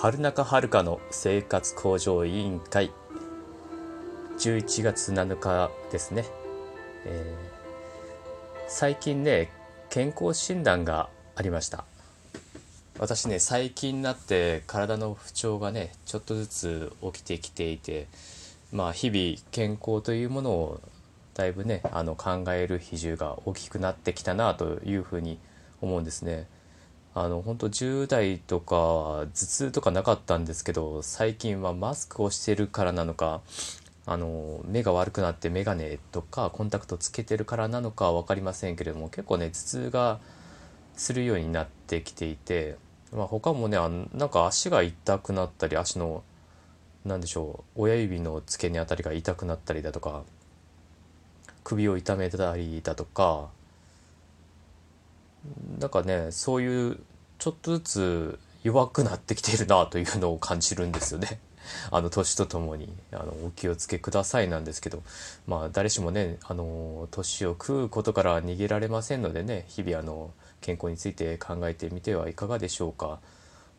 春中遥の生活向上委員会。11月7日ですね、えー、最近ね健康診断がありました。私ね最近になって体の不調がねちょっとずつ起きてきていてまあ日々健康というものをだいぶねあの考える比重が大きくなってきたなというふうに思うんですね。あの本当10代とか頭痛とかなかったんですけど最近はマスクをしてるからなのかあの目が悪くなって眼鏡とかコンタクトつけてるからなのか分かりませんけれども結構ね頭痛がするようになってきていて、まあ、他もねあなんか足が痛くなったり足の何でしょう親指の付け根あたりが痛くなったりだとか首を痛めたりだとかなんかねそういうちょっとずつ弱くなってきているなというのを感じるんですよね。あの年とともにあのお気をつけくださいなんですけどまあ誰しもねあの年を食うことから逃げられませんのでね日々あの健康について考えてみてはいかがでしょうか。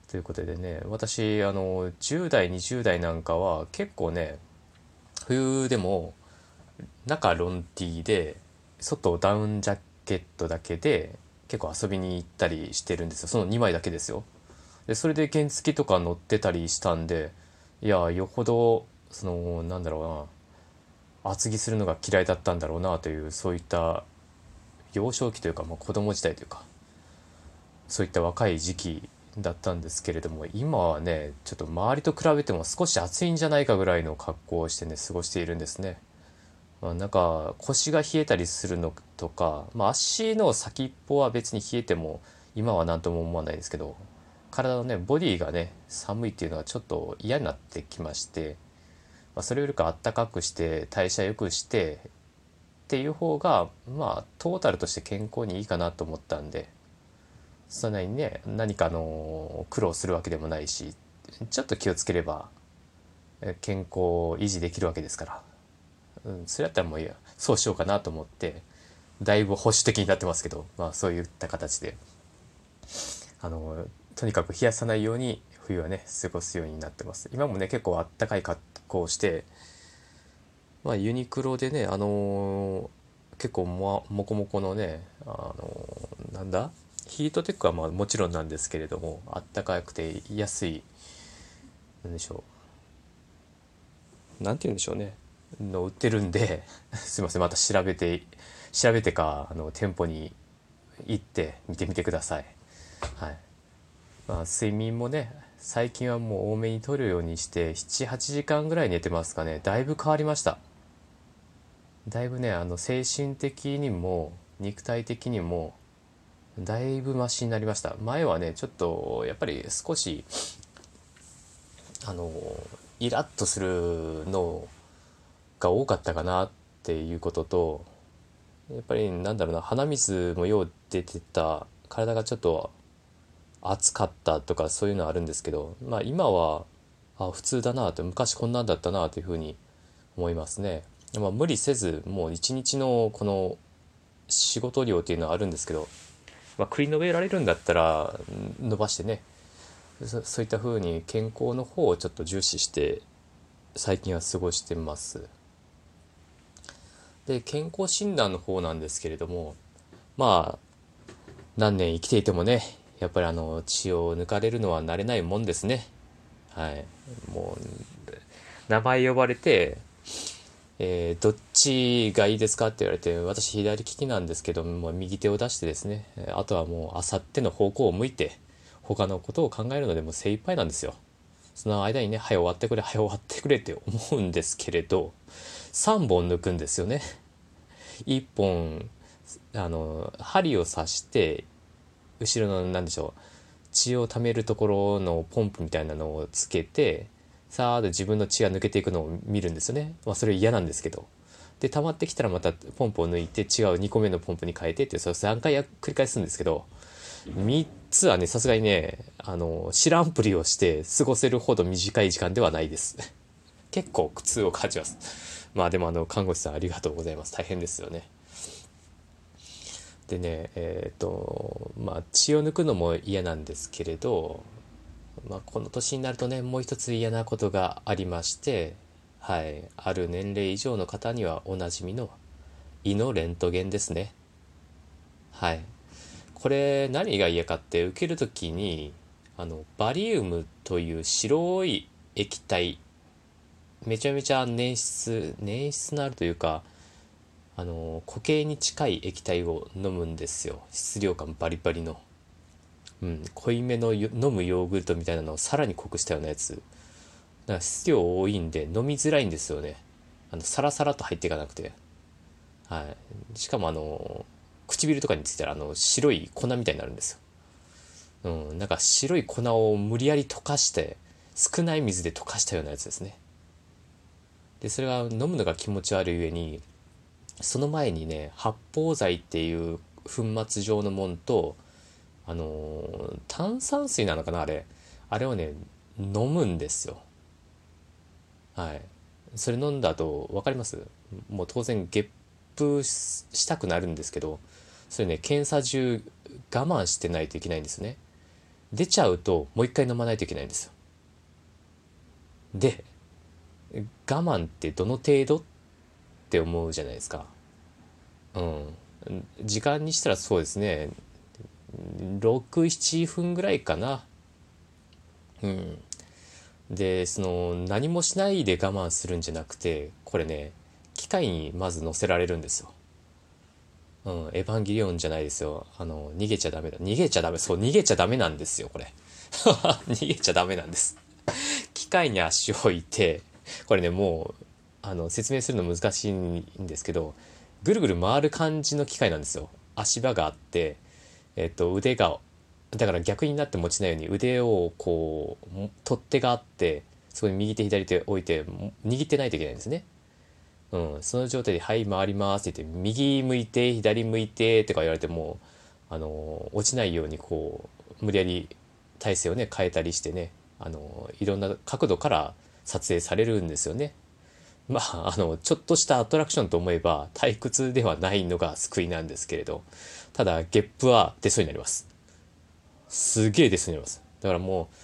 ということでね私あの10代20代なんかは結構ね冬でも中ロンティーで外ダウンジャケットだけで結構遊びに行ったりしてるんですよその2枚だけですよでそれで原付とか乗ってたりしたんでいやよほどそのなんだろうな厚着するのが嫌いだったんだろうなというそういった幼少期というか、まあ、子供時代というかそういった若い時期だったんですけれども今はねちょっと周りと比べても少し暑いんじゃないかぐらいの格好をしてね過ごしているんですね。まあ、なんか腰が冷えたりするのとか、まあ、足の先っぽは別に冷えても今は何とも思わないですけど体のねボディがね寒いっていうのはちょっと嫌になってきまして、まあ、それよりかあったかくして代謝良くしてっていう方がまあトータルとして健康にいいかなと思ったんでそんなにね何かの苦労するわけでもないしちょっと気をつければ健康を維持できるわけですから。うん、それやったらもういいや。そうしようかなと思ってだいぶ保守的になってますけど、まあ、そういった形で。あのとにかく冷やさないように冬はね過ごすようになってます。今もね結構あったかい格好をして、まあ、ユニクロでねあのー、結構ももこもこのねあのー、なんだ？ヒートテックはまあもちろんなんですけれどもあったかくて安いなんでしょう。なんて言うんでしょうね。の売ってるんで すいませんまた調べて調べてかあの店舗に行って見てみてください。はい。まあ、睡眠もね最近はもう多めにとるようにして78時間ぐらい寝てますかね。だいぶ変わりました。だいぶねあの精神的にも肉体的にもだいぶマシになりました。前はねちょっとやっぱり少しあのイラッとするのをが多かったかなっていうこととやっぱりなんだろうな鼻水もよう出てた体がちょっと暑かったとかそういうのはあるんですけどまあ今はあ普通だなと昔こんなんだったなというふうに思いますね。まあ、無理せずもう一日のこの仕事量っていうのはあるんですけど、まあ、繰り延べられるんだったら伸ばしてねそういったふうに健康の方をちょっと重視して最近は過ごしてます。で健康診断の方なんですけれどもまあ何年生きていてもねやっぱりあの血を抜かれるのは慣れないもんですね。はい。もう名前呼ばれてえー、どっちがいいですかって言われて私左利きなんですけども右手を出してですねあとはもうあさっての方向を向いて他のことを考えるのでもう精一杯なんですよ。その間にね早終わってくれ早終わってくれって思うんですけれど3本抜くんですよね。1本あの針を刺して後ろの何でしょう血を溜めるところのポンプみたいなのをつけてさあで自分の血が抜けていくのを見るんですよね。まあ、それ嫌なんですけど。で溜まってきたらまたポンプを抜いて違う2個目のポンプに変えてってそれ3回繰り返すんですけど3つはねさすがにねあの知らんぷりをして過ごせるほど短い時間ではないです。結構苦痛を感じます。まあでもあの看護師さんありがとうございます。大変ですよね。でねえっ、ー、とまあ血を抜くのも嫌なんですけれどまあ、この年になるとねもう一つ嫌なことがありましてはいある年齢以上の方にはおなじみの胃のレントゲンですね。はい。これ何が嫌かって受ける時にあのバリウムという白い液体めちゃめちゃ粘質粘質のあるというかあの固形に近い液体を飲むんですよ。質量感バリバリの、うん、濃いめの飲むヨーグルトみたいなのをさらに濃くしたようなやつ。だから質量多いんで飲みづらいんですよね。あのサラサラと入っていかなくて。はい。しかもあの唇とかについたらあの白い粉みたいになるんですよ。うんなんか白い粉を無理やり溶かして少ない水で溶かしたようなやつですね。でそれが飲むのが気持ち悪い上にその前にね発泡剤っていう粉末状のもんとあのー、炭酸水なのかなあれ。あれをね飲むんですよ。はい。それ飲んだ後分かります？もう当然ゲップしたくなるんですけどそれね検査中我慢してないといけないんですね。出ちゃうともう一回飲まないといけないんですよ。で我慢ってどの程度って思うじゃないですか。うん。時間にしたらそうですね。6、7分ぐらいかな。うん。で、その、何もしないで我慢するんじゃなくて、これね、機械にまず乗せられるんですよ。うん、エヴァンゲリオンじゃないですよ。あの、逃げちゃダメだ。逃げちゃダメ。そう、逃げちゃダメなんですよ、これ。逃げちゃダメなんです。機械に足を置いて、これね、もう、あの説明するの難しいんですけどぐるぐる回る感じの機械なんですよ足場があって、えっと、腕がだから逆になって持ちないように腕をこう取っ手があってそこに右手左手置いて握ってないといけないんですね。うん、その状態で「はい回ります」って言って右向いて左向いてとか言われてもあの落ちないようにこう無理やり体勢をね変えたりしてねあのいろんな角度から撮影されるんですよね。まあ、あの、ちょっとしたアトラクションと思えば退屈ではないのが救いなんですけれど、ただ、ゲップは出そうになります。すげえ出そうになります。だからもう、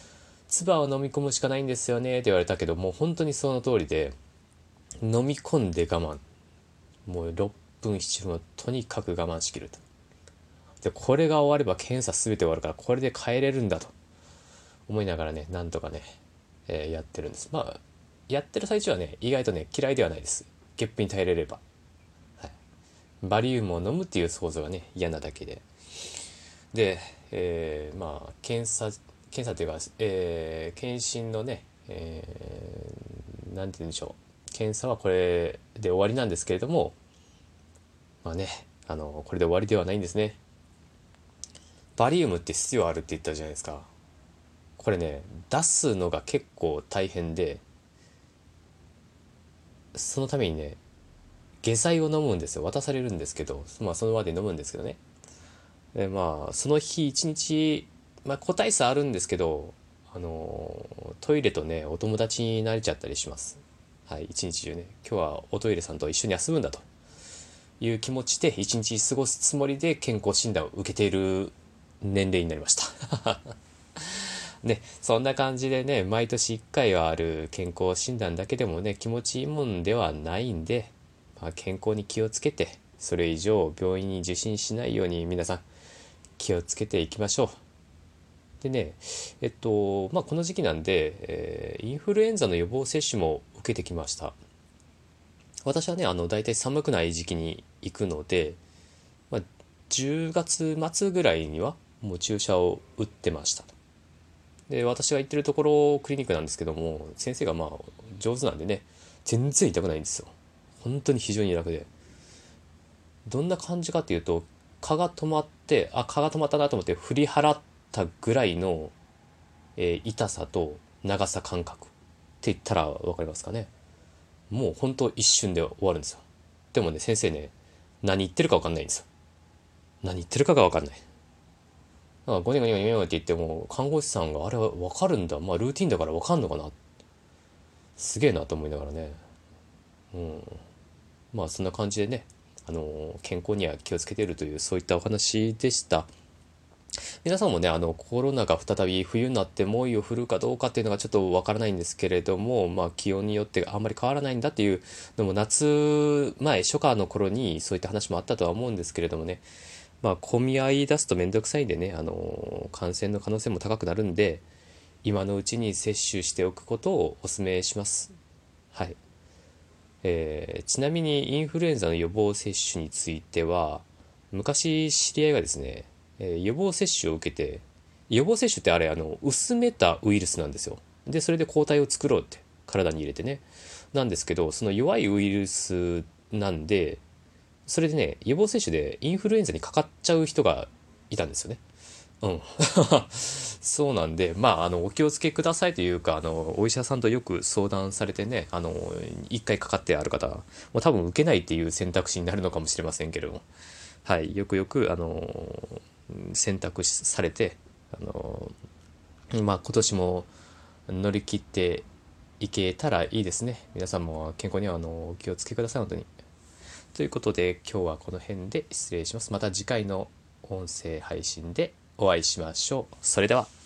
唾を飲み込むしかないんですよねって言われたけど、もう本当にその通りで、飲み込んで我慢。もう6分、7分とにかく我慢しきると。で、これが終われば検査全て終わるから、これで帰れるんだと思いながらね、なんとかね、えー、やってるんです。まあ、やってる最中はね意外とね嫌いではないです。ゲップに耐えれれば、はい、バリウムを飲むっていう想像がね嫌なだけで。で、えー、まあ検査検査というか、えー、検診のね、えー、て言うんでしょう。検査はこれで終わりなんですけれどもまあねあのこれで終わりではないんですね。バリウムって必要あるって言ったじゃないですか。これね出すのが結構大変でそのためにね下剤を飲むんですよ。渡されるんですけどまあその場で飲むんですけどね。でまあその日一日まあ個体差あるんですけどあのトイレとねお友達になれちゃったりします。はい一日中ね。今日はおトイレさんと一緒に遊ぶんだと。いう気持ちで一日過ごすつもりで健康診断を受けている年齢になりました。ね、そんな感じでね、毎年1回はある健康診断だけでもね、気持ちいいもんではないんで、まあ、健康に気をつけて、それ以上病院に受診しないように皆さん気をつけていきましょう。でね、えっと、まあ、この時期なんで、えー、インフルエンザの予防接種も受けてきました。私はね、あの、大体寒くない時期に行くので、まあ、10月末ぐらいにはもう注射を打ってました。で私が行ってるところクリニックなんですけども先生がまあ上手なんでね全然痛くないんですよ。本当に非常に楽で。どんな感じかっていうと蚊が止まってあ蚊が止まったなと思って振り払ったぐらいの、えー、痛さと長さ感覚って言ったら分かりますかね。もう本当一瞬で終わるんですよ。でもね先生ね何言ってるか分かんないんですよ。何言ってるかが分かんない。なんかゴニョゴニョゴニって言っても看護師さんがあれは分かるんだ。まあルーティンだから分かんのかな。すげえなと思いながらね。うん。まあそんな感じでねあの健康には気をつけてるというそういったお話でした。皆さんもねあのコロナが再び冬になって猛威を振るうかどうかっていうのがちょっとわからないんですけれども、まあ、気温によってあんまり変わらないんだっていうのも夏前初夏の頃にそういった話もあったとは思うんですけれどもね。まあ混み合い出すと面倒くさいんでねあの感染の可能性も高くなるんで今のうちに接種しておくことをお勧めします。はい。えー、ちなみにインフルエンザの予防接種については昔知り合いがですねえー、予防接種を受けて予防接種ってあれあの薄めたウイルスなんですよ。でそれで抗体を作ろうって体に入れてね。なんですけどその弱いウイルスなんでそれでね予防接種でインフルエンザにかかっちゃう人がいたんですよね。うん。そうなんでまああのお気をつけくださいというかあのお医者さんとよく相談されてねあの1回かかってある方もう多分受けないっていう選択肢になるのかもしれませんけれども。はい。よくよくあの選択されてあのまあ今年も乗り切っていけたらいいですね。皆さんも健康にはあのお気をつけください本当に。ということで今日はこの辺で失礼します。また次回の音声配信でお会いしましょう。それでは。